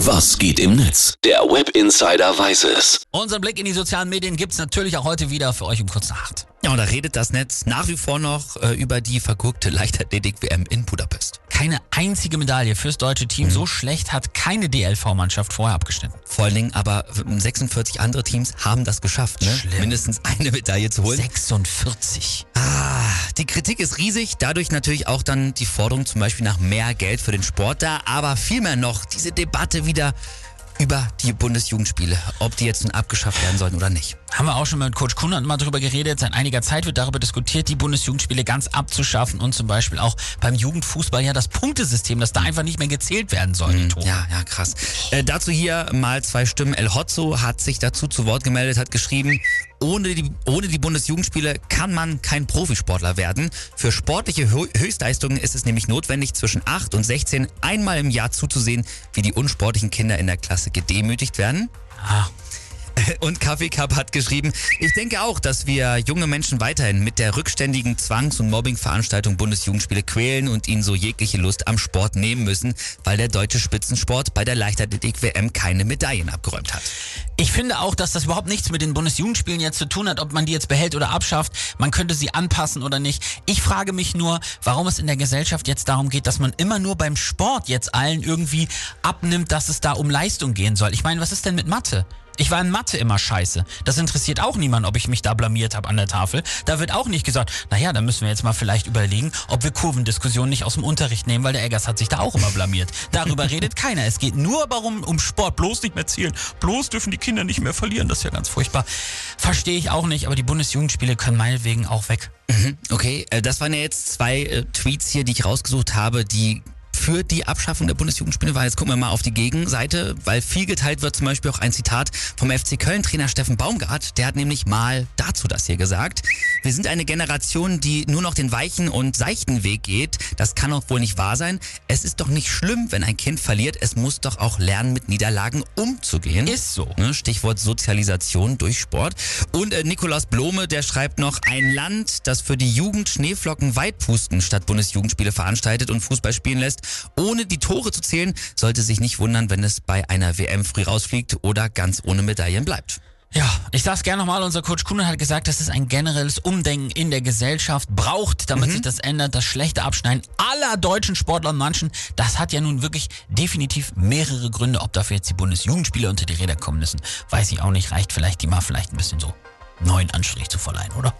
Was geht im Netz? Der Web Insider weiß es. Unseren Blick in die sozialen Medien gibt's natürlich auch heute wieder für euch um kurz nach acht. Ja, und da redet das Netz nach wie vor noch äh, über die verguckte Leichtathletik-WM in Budapest. Keine einzige Medaille fürs deutsche Team. So schlecht hat keine DLV-Mannschaft vorher abgeschnitten. Vor allen Dingen aber 46 andere Teams haben das geschafft, ne? Schlimm. mindestens eine Medaille zu holen. 46. Ah, die Kritik ist riesig, dadurch natürlich auch dann die Forderung zum Beispiel nach mehr Geld für den Sport da, aber vielmehr noch diese Debatte wieder über die Bundesjugendspiele, ob die jetzt nun abgeschafft werden sollen oder nicht. Haben wir auch schon mit Coach Kunert mal drüber geredet. Seit einiger Zeit wird darüber diskutiert, die Bundesjugendspiele ganz abzuschaffen und zum Beispiel auch beim Jugendfußball ja das Punktesystem, dass da einfach nicht mehr gezählt werden soll, Tore. Ja, ja, krass. Äh, dazu hier mal zwei Stimmen. El Hotzo hat sich dazu zu Wort gemeldet, hat geschrieben, ohne die, ohne die Bundesjugendspiele kann man kein Profisportler werden. Für sportliche Hö Höchstleistungen ist es nämlich notwendig, zwischen 8 und 16 einmal im Jahr zuzusehen, wie die unsportlichen Kinder in der Klasse gedemütigt werden. Ah, Und Kaffee hat geschrieben, ich denke auch, dass wir junge Menschen weiterhin mit der rückständigen Zwangs- und Mobbingveranstaltung Bundesjugendspiele quälen und ihnen so jegliche Lust am Sport nehmen müssen, weil der deutsche Spitzensport bei der Leichtathletik-WM keine Medaillen abgeräumt hat. Ich finde auch, dass das überhaupt nichts mit den Bundesjugendspielen jetzt zu tun hat, ob man die jetzt behält oder abschafft. Man könnte sie anpassen oder nicht. Ich frage mich nur, warum es in der Gesellschaft jetzt darum geht, dass man immer nur beim Sport jetzt allen irgendwie abnimmt, dass es da um Leistung gehen soll. Ich meine, was ist denn mit Mathe? Ich war in Mathe immer scheiße. Das interessiert auch niemand, ob ich mich da blamiert habe an der Tafel. Da wird auch nicht gesagt, naja, da müssen wir jetzt mal vielleicht überlegen, ob wir Kurvendiskussionen nicht aus dem Unterricht nehmen, weil der Eggers hat sich da auch immer blamiert. Darüber redet keiner. Es geht nur darum, um Sport. Bloß nicht mehr zählen. Bloß dürfen die Kinder nicht mehr verlieren. Das ist ja ganz furchtbar. Verstehe ich auch nicht, aber die Bundesjugendspiele können meinetwegen auch weg. Okay, äh, das waren ja jetzt zwei äh, Tweets hier, die ich rausgesucht habe, die für die Abschaffung der Bundesjugendspiele waren. Jetzt gucken wir mal auf die Gegenseite, weil viel geteilt wird zum Beispiel auch ein Zitat vom FC Köln-Trainer Steffen Baumgart. Der hat nämlich mal dazu das hier gesagt. Wir sind eine Generation, die nur noch den weichen und seichten Weg geht. Das kann doch wohl nicht wahr sein. Es ist doch nicht schlimm, wenn ein Kind verliert. Es muss doch auch lernen, mit Niederlagen umzugehen. Ist so. Ne, Stichwort Sozialisation durch Sport. Und äh, Nikolaus Blome, der schreibt noch, ein Land, das für die Jugend Schneeflocken weitpusten statt Bundesjugendspiele veranstaltet und Fußball spielen lässt, ohne die Tore zu zählen, sollte sich nicht wundern, wenn es bei einer WM früh rausfliegt oder ganz ohne Medaillen bleibt. Ja, ich sag's gerne nochmal, unser Coach Kuhn hat gesagt, dass es ein generelles Umdenken in der Gesellschaft braucht, damit sich das ändert. Das schlechte Abschneiden aller deutschen Sportler und Manchen, das hat ja nun wirklich definitiv mehrere Gründe. Ob dafür jetzt die Bundesjugendspiele unter die Räder kommen müssen, weiß ich auch nicht. Reicht vielleicht, die mal vielleicht ein bisschen so neuen Anstrich zu verleihen, oder?